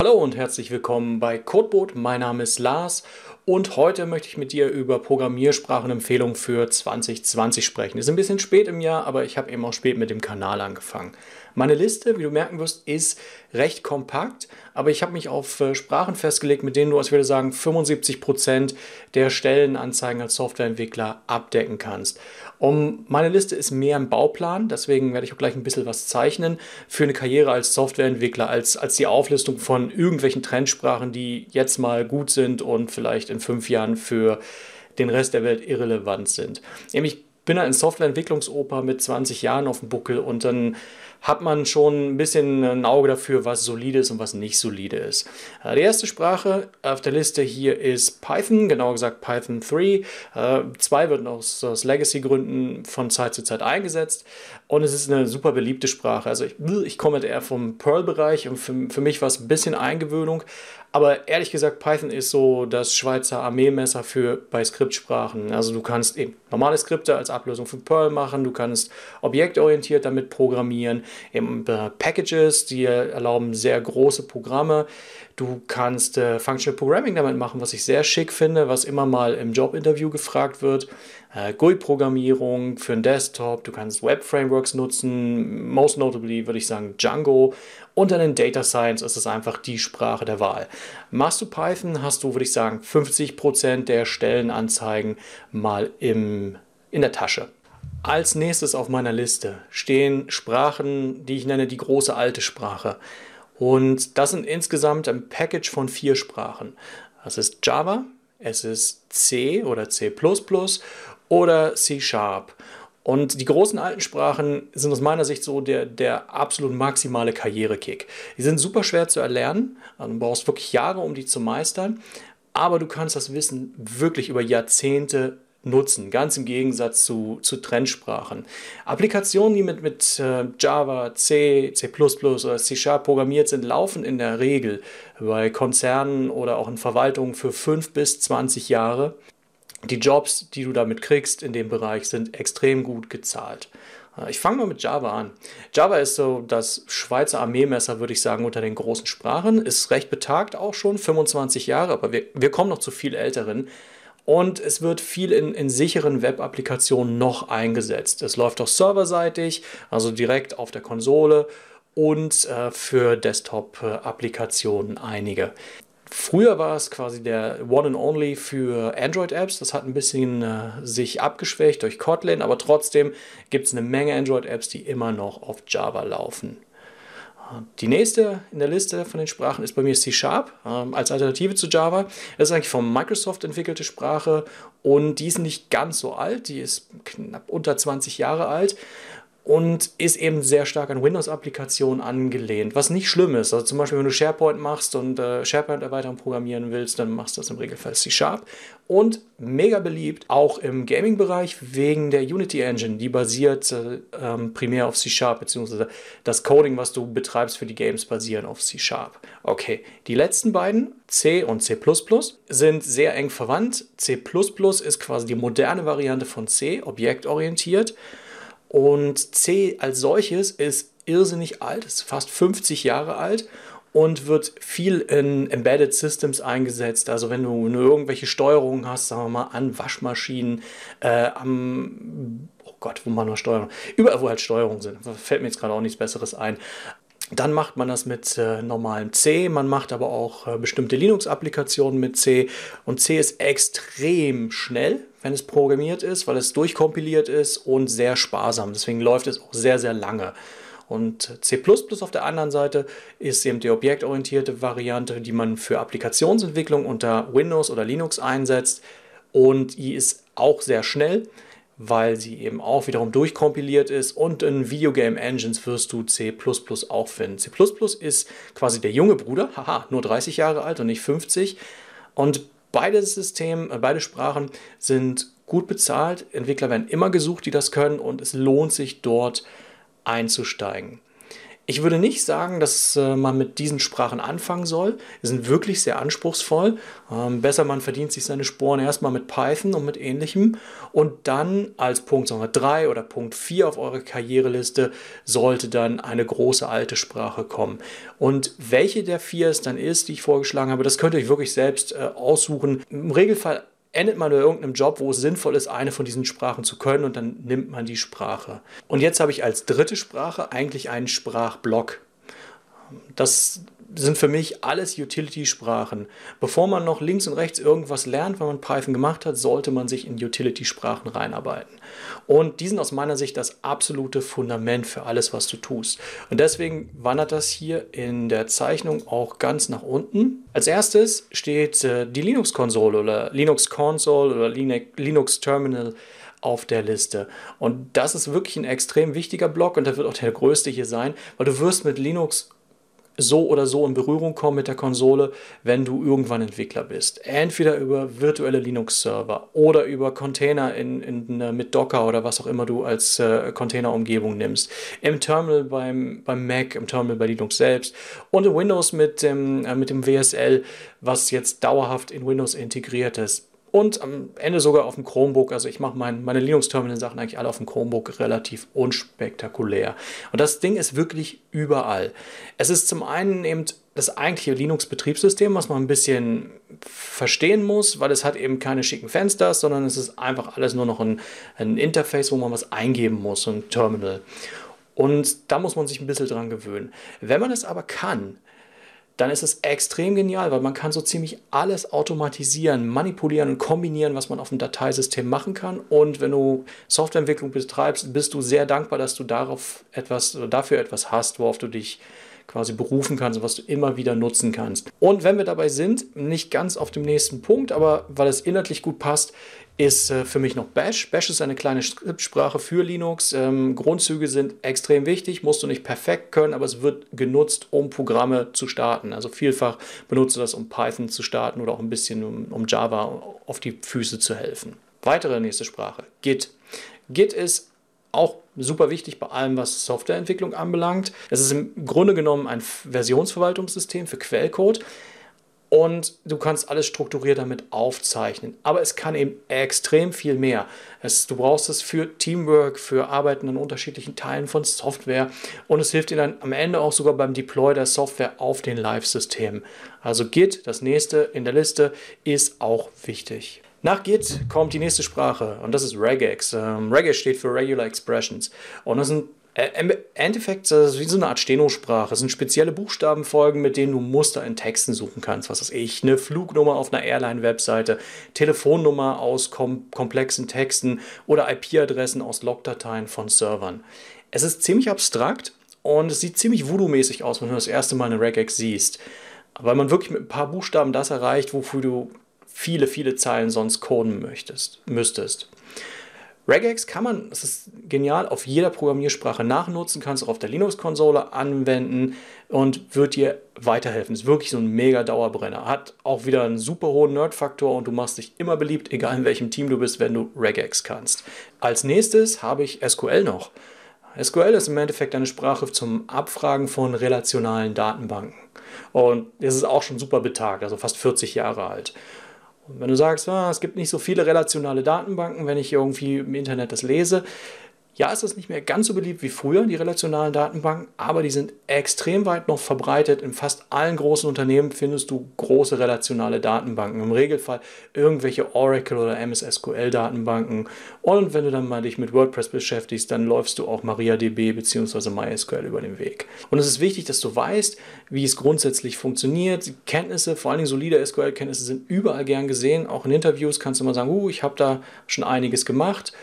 Hallo und herzlich willkommen bei Codeboot. Mein Name ist Lars und heute möchte ich mit dir über Programmiersprachenempfehlungen für 2020 sprechen. Ist ein bisschen spät im Jahr, aber ich habe eben auch spät mit dem Kanal angefangen. Meine Liste, wie du merken wirst, ist recht kompakt, aber ich habe mich auf äh, Sprachen festgelegt, mit denen du, ich würde sagen, 75 Prozent der Stellenanzeigen als Softwareentwickler abdecken kannst. Um, meine Liste ist mehr im Bauplan, deswegen werde ich auch gleich ein bisschen was zeichnen für eine Karriere als Softwareentwickler, als, als die Auflistung von irgendwelchen Trendsprachen, die jetzt mal gut sind und vielleicht in fünf Jahren für den Rest der Welt irrelevant sind. Nämlich bin da in Softwareentwicklungsoper mit 20 Jahren auf dem Buckel und dann hat man schon ein bisschen ein Auge dafür, was solide ist und was nicht solide ist. Äh, die erste Sprache auf der Liste hier ist Python, genauer gesagt Python 3. 2 äh, wird aus, aus Legacy-Gründen von Zeit zu Zeit eingesetzt und es ist eine super beliebte Sprache. Also ich, ich komme eher vom Perl-Bereich und für, für mich war es ein bisschen Eingewöhnung, aber ehrlich gesagt, Python ist so das Schweizer Armeemesser für bei Skriptsprachen. Also du kannst eben normale Skripte als Ablösung für Perl machen, du kannst objektorientiert damit programmieren, eben äh, Packages, die erlauben sehr große Programme. Du kannst äh, Functional Programming damit machen, was ich sehr schick finde, was immer mal im Jobinterview gefragt wird. Äh, GUI-Programmierung für einen Desktop, du kannst Web-Frameworks nutzen, most notably würde ich sagen Django. Und dann in Data Science ist es einfach die Sprache der Wahl. Machst du Python, hast du, würde ich sagen, 50% der Stellenanzeigen mal im, in der Tasche. Als nächstes auf meiner Liste stehen Sprachen, die ich nenne die große alte Sprache. Und das sind insgesamt ein Package von vier Sprachen. Das ist Java, es ist C oder C oder C Sharp. Und die großen alten Sprachen sind aus meiner Sicht so der, der absolut maximale Karrierekick. Die sind super schwer zu erlernen. Also du brauchst wirklich Jahre, um die zu meistern. Aber du kannst das Wissen wirklich über Jahrzehnte nutzen, ganz im Gegensatz zu, zu Trendsprachen. Applikationen, die mit, mit äh, Java, C, C oder C Sharp programmiert sind, laufen in der Regel bei Konzernen oder auch in Verwaltungen für 5 bis 20 Jahre. Die Jobs, die du damit kriegst in dem Bereich, sind extrem gut gezahlt. Äh, ich fange mal mit Java an. Java ist so das Schweizer Armeemesser, würde ich sagen, unter den großen Sprachen. Ist recht betagt auch schon, 25 Jahre, aber wir, wir kommen noch zu viel Älteren. Und es wird viel in, in sicheren Web-Applikationen noch eingesetzt. Es läuft auch serverseitig, also direkt auf der Konsole und äh, für Desktop-Applikationen einige. Früher war es quasi der One and Only für Android-Apps. Das hat ein bisschen äh, sich abgeschwächt durch Kotlin, aber trotzdem gibt es eine Menge Android-Apps, die immer noch auf Java laufen. Die nächste in der Liste von den Sprachen ist bei mir C Sharp ähm, als Alternative zu Java. Das ist eigentlich von Microsoft entwickelte Sprache und die ist nicht ganz so alt, die ist knapp unter 20 Jahre alt und ist eben sehr stark an Windows-Applikationen angelehnt, was nicht schlimm ist. Also zum Beispiel, wenn du SharePoint machst und äh, SharePoint-Erweiterung programmieren willst, dann machst du das im Regelfall C-Sharp. Und mega beliebt, auch im Gaming-Bereich, wegen der Unity Engine, die basiert äh, ähm, primär auf C-Sharp, beziehungsweise das Coding, was du betreibst für die Games, basieren auf C-Sharp. Okay, die letzten beiden, C und C++, sind sehr eng verwandt. C++ ist quasi die moderne Variante von C, objektorientiert. Und C als solches ist irrsinnig alt, ist fast 50 Jahre alt und wird viel in Embedded Systems eingesetzt. Also wenn du, nur irgendwelche Steuerungen hast, sagen wir mal an Waschmaschinen, äh, am, oh Gott, wo man noch Steuerung, überall wo halt Steuerungen sind, fällt mir jetzt gerade auch nichts Besseres ein. Dann macht man das mit äh, normalem C, man macht aber auch äh, bestimmte Linux-Applikationen mit C und C ist extrem schnell, wenn es programmiert ist, weil es durchkompiliert ist und sehr sparsam. Deswegen läuft es auch sehr, sehr lange. Und C auf der anderen Seite ist eben die objektorientierte Variante, die man für Applikationsentwicklung unter Windows oder Linux einsetzt. Und die ist auch sehr schnell, weil sie eben auch wiederum durchkompiliert ist. Und in Videogame Engines wirst du C auch finden. C ist quasi der junge Bruder, haha, nur 30 Jahre alt und nicht 50. Und Beide Systeme, äh, beide Sprachen sind gut bezahlt. Entwickler werden immer gesucht, die das können und es lohnt sich dort einzusteigen. Ich würde nicht sagen, dass äh, man mit diesen Sprachen anfangen soll. Sie sind wirklich sehr anspruchsvoll. Ähm, besser, man verdient sich seine Sporen erstmal mit Python und mit ähnlichem. Und dann als Punkt 3 oder Punkt 4 auf eure Karriereliste sollte dann eine große alte Sprache kommen. Und welche der vier es dann ist, die ich vorgeschlagen habe, das könnt ihr euch wirklich selbst äh, aussuchen. Im Regelfall endet man bei irgendeinem Job, wo es sinnvoll ist, eine von diesen Sprachen zu können und dann nimmt man die Sprache. Und jetzt habe ich als dritte Sprache eigentlich einen Sprachblock. Das sind für mich alles Utility-Sprachen. Bevor man noch links und rechts irgendwas lernt, wenn man Python gemacht hat, sollte man sich in Utility-Sprachen reinarbeiten. Und die sind aus meiner Sicht das absolute Fundament für alles, was du tust. Und deswegen wandert das hier in der Zeichnung auch ganz nach unten. Als erstes steht äh, die Linux-Konsole oder Linux Console oder Linux Terminal auf der Liste. Und das ist wirklich ein extrem wichtiger Block und der wird auch der größte hier sein, weil du wirst mit Linux so oder so in Berührung kommen mit der Konsole, wenn du irgendwann Entwickler bist. Entweder über virtuelle Linux-Server oder über Container in, in, äh, mit Docker oder was auch immer du als äh, Containerumgebung nimmst. Im Terminal beim, beim Mac, im Terminal bei Linux selbst und in Windows mit dem, äh, mit dem WSL, was jetzt dauerhaft in Windows integriert ist und am Ende sogar auf dem Chromebook. Also ich mache mein, meine Linux-Terminal-Sachen eigentlich alle auf dem Chromebook relativ unspektakulär. Und das Ding ist wirklich überall. Es ist zum einen eben das eigentliche Linux-Betriebssystem, was man ein bisschen verstehen muss, weil es hat eben keine schicken Fenster, sondern es ist einfach alles nur noch ein, ein Interface, wo man was eingeben muss, ein Terminal. Und da muss man sich ein bisschen dran gewöhnen. Wenn man es aber kann, dann ist es extrem genial, weil man kann so ziemlich alles automatisieren, manipulieren und kombinieren, was man auf dem Dateisystem machen kann. Und wenn du Softwareentwicklung betreibst, bist du sehr dankbar, dass du darauf etwas dafür etwas hast, worauf du dich quasi berufen kannst und was du immer wieder nutzen kannst. Und wenn wir dabei sind, nicht ganz auf dem nächsten Punkt, aber weil es inhaltlich gut passt, ist äh, für mich noch Bash. Bash ist eine kleine Skriptsprache für Linux. Ähm, Grundzüge sind extrem wichtig, musst du nicht perfekt können, aber es wird genutzt, um Programme zu starten. Also vielfach benutzt du das, um Python zu starten oder auch ein bisschen um, um Java auf die Füße zu helfen. Weitere nächste Sprache, Git. Git ist auch super wichtig bei allem, was Softwareentwicklung anbelangt. Es ist im Grunde genommen ein Versionsverwaltungssystem für Quellcode und du kannst alles strukturiert damit aufzeichnen. Aber es kann eben extrem viel mehr. Es, du brauchst es für Teamwork, für Arbeiten an unterschiedlichen Teilen von Software und es hilft dir dann am Ende auch sogar beim Deploy der Software auf den Live-Systemen. Also Git, das nächste in der Liste, ist auch wichtig. Nach Git kommt die nächste Sprache und das ist Regex. Ähm, Regex steht für Regular Expressions und das sind äh, Im Endeffekt ist es wie so eine Art Steno-Sprache. Es sind spezielle Buchstabenfolgen, mit denen du Muster in Texten suchen kannst. Was weiß ich, eine Flugnummer auf einer Airline-Webseite, Telefonnummer aus kom komplexen Texten oder IP-Adressen aus Logdateien von Servern. Es ist ziemlich abstrakt und es sieht ziemlich voodoo-mäßig aus, wenn du das erste Mal eine Regex siehst. Weil man wirklich mit ein paar Buchstaben das erreicht, wofür du viele, viele Zeilen sonst coden möchtest, müsstest. Regex kann man, das ist genial, auf jeder Programmiersprache nachnutzen, kannst auch auf der Linux-Konsole anwenden und wird dir weiterhelfen. Ist wirklich so ein mega Dauerbrenner. Hat auch wieder einen super hohen Nerd-Faktor und du machst dich immer beliebt, egal in welchem Team du bist, wenn du Regex kannst. Als nächstes habe ich SQL noch. SQL ist im Endeffekt eine Sprache zum Abfragen von relationalen Datenbanken. Und es ist auch schon super betagt, also fast 40 Jahre alt. Wenn du sagst, ah, es gibt nicht so viele relationale Datenbanken, wenn ich irgendwie im Internet das lese, ja, ist das nicht mehr ganz so beliebt wie früher, die relationalen Datenbanken, aber die sind extrem weit noch verbreitet. In fast allen großen Unternehmen findest du große relationale Datenbanken. Im Regelfall irgendwelche Oracle oder MS SQL Datenbanken. Und wenn du dann mal dich mit WordPress beschäftigst, dann läufst du auch MariaDB bzw. MySQL über den Weg. Und es ist wichtig, dass du weißt, wie es grundsätzlich funktioniert. Kenntnisse, vor allen Dingen solide SQL-Kenntnisse sind überall gern gesehen. Auch in Interviews kannst du mal sagen, uh, ich habe da schon einiges gemacht.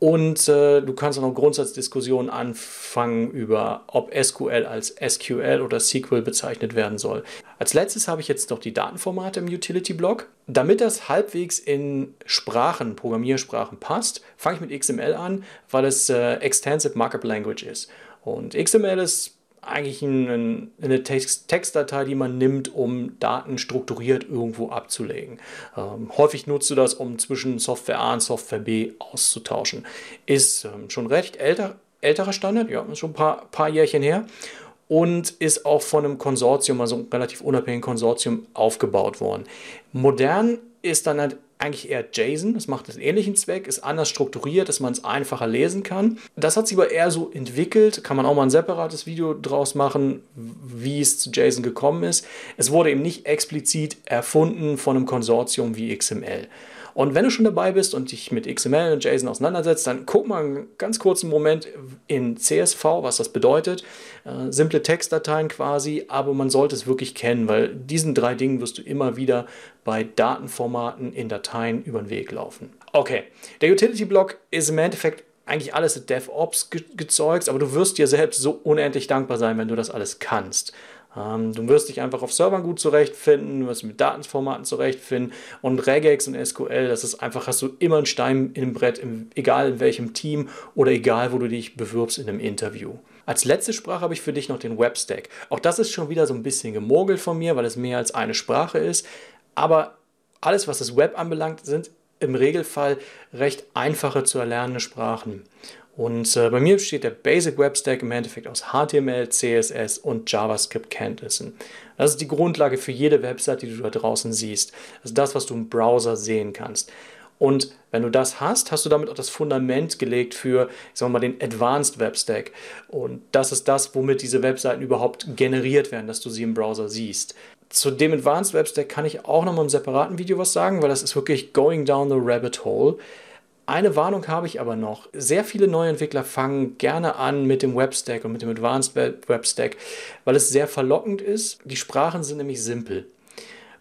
Und äh, du kannst auch noch Grundsatzdiskussionen anfangen über, ob SQL als SQL oder SQL bezeichnet werden soll. Als letztes habe ich jetzt noch die Datenformate im Utility-Block. Damit das halbwegs in Sprachen, Programmiersprachen passt, fange ich mit XML an, weil es äh, Extensive Markup Language ist. Und XML ist eigentlich ein, eine Text, Textdatei, die man nimmt, um Daten strukturiert irgendwo abzulegen. Ähm, häufig nutzt du das, um zwischen Software A und Software B auszutauschen. Ist ähm, schon recht älter, älterer Standard, ja, schon ein paar, paar Jährchen her. und ist auch von einem Konsortium, also einem relativ unabhängigen Konsortium, aufgebaut worden. Modern ist dann halt eigentlich eher JSON. Das macht einen ähnlichen Zweck, ist anders strukturiert, dass man es einfacher lesen kann. Das hat sich aber eher so entwickelt. Kann man auch mal ein separates Video draus machen, wie es zu JSON gekommen ist. Es wurde eben nicht explizit erfunden von einem Konsortium wie XML. Und wenn du schon dabei bist und dich mit XML und JSON auseinandersetzt, dann guck mal einen ganz kurzen Moment in CSV, was das bedeutet. Äh, simple Textdateien quasi, aber man sollte es wirklich kennen, weil diesen drei Dingen wirst du immer wieder bei Datenformaten in Dateien über den Weg laufen. Okay, der Utility-Block ist im Endeffekt eigentlich alles DevOps gezeugt, aber du wirst dir selbst so unendlich dankbar sein, wenn du das alles kannst. Ähm, du wirst dich einfach auf Servern gut zurechtfinden, du wirst mit Datenformaten zurechtfinden und Regex und SQL, das ist einfach, hast du immer einen Stein im Brett, egal in welchem Team oder egal, wo du dich bewirbst in einem Interview. Als letzte Sprache habe ich für dich noch den Webstack. Auch das ist schon wieder so ein bisschen gemogelt von mir, weil es mehr als eine Sprache ist. Aber alles, was das Web anbelangt, sind im Regelfall recht einfache zu erlernende Sprachen. Und äh, bei mir besteht der Basic Web Stack im Endeffekt aus HTML, CSS und JavaScript-Kenntnissen. Das ist die Grundlage für jede Website, die du da draußen siehst. Das ist das, was du im Browser sehen kannst. Und wenn du das hast, hast du damit auch das Fundament gelegt für, ich sag mal, den Advanced Web Stack. Und das ist das, womit diese Webseiten überhaupt generiert werden, dass du sie im Browser siehst. Zu dem Advanced Web Stack kann ich auch noch mal im separaten Video was sagen, weil das ist wirklich going down the rabbit hole. Eine Warnung habe ich aber noch. Sehr viele neue Entwickler fangen gerne an mit dem Webstack und mit dem Advanced Webstack, weil es sehr verlockend ist. Die Sprachen sind nämlich simpel.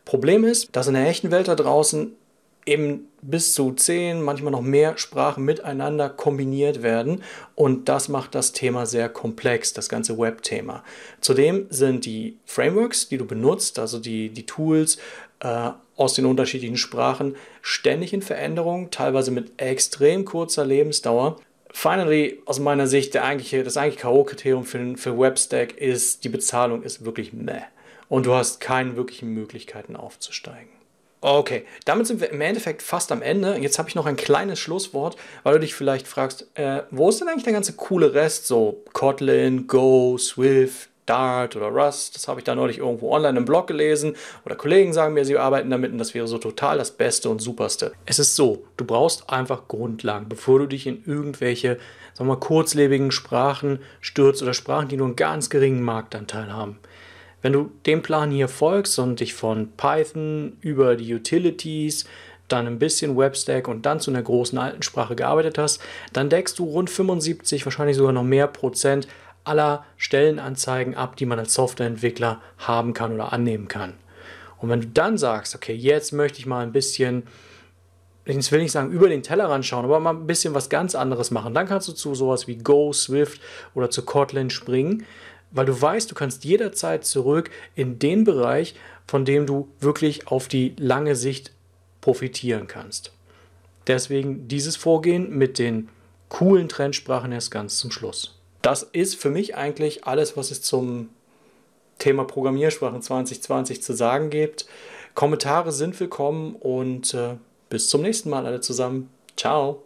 Problem ist, dass in der echten Welt da draußen eben bis zu zehn, manchmal noch mehr Sprachen miteinander kombiniert werden und das macht das Thema sehr komplex, das ganze Web-Thema. Zudem sind die Frameworks, die du benutzt, also die, die Tools, äh, aus den unterschiedlichen Sprachen ständig in Veränderung, teilweise mit extrem kurzer Lebensdauer. Finally, aus meiner Sicht, der eigentliche, das eigentliche K.O.-Kriterium für, für Webstack ist, die Bezahlung ist wirklich meh. Und du hast keine wirklichen Möglichkeiten aufzusteigen. Okay, damit sind wir im Endeffekt fast am Ende. Jetzt habe ich noch ein kleines Schlusswort, weil du dich vielleicht fragst, äh, wo ist denn eigentlich der ganze coole Rest? So Kotlin, Go, Swift, Dart oder Rust. Das habe ich da neulich irgendwo online im Blog gelesen. Oder Kollegen sagen mir, sie arbeiten damit und das wäre so total das Beste und Superste. Es ist so, du brauchst einfach Grundlagen, bevor du dich in irgendwelche, sagen wir mal, kurzlebigen Sprachen stürzt oder Sprachen, die nur einen ganz geringen Marktanteil haben. Wenn du dem Plan hier folgst und dich von Python über die Utilities, dann ein bisschen Webstack und dann zu einer großen alten Sprache gearbeitet hast, dann deckst du rund 75, wahrscheinlich sogar noch mehr Prozent aller Stellenanzeigen ab, die man als Softwareentwickler haben kann oder annehmen kann. Und wenn du dann sagst, okay, jetzt möchte ich mal ein bisschen, ich will nicht sagen über den Tellerrand schauen, aber mal ein bisschen was ganz anderes machen, dann kannst du zu sowas wie Go, Swift oder zu Kotlin springen, weil du weißt, du kannst jederzeit zurück in den Bereich, von dem du wirklich auf die lange Sicht profitieren kannst. Deswegen dieses Vorgehen mit den coolen Trendsprachen erst ganz zum Schluss das ist für mich eigentlich alles, was es zum Thema Programmiersprachen 2020 zu sagen gibt. Kommentare sind willkommen und äh, bis zum nächsten Mal alle zusammen. Ciao.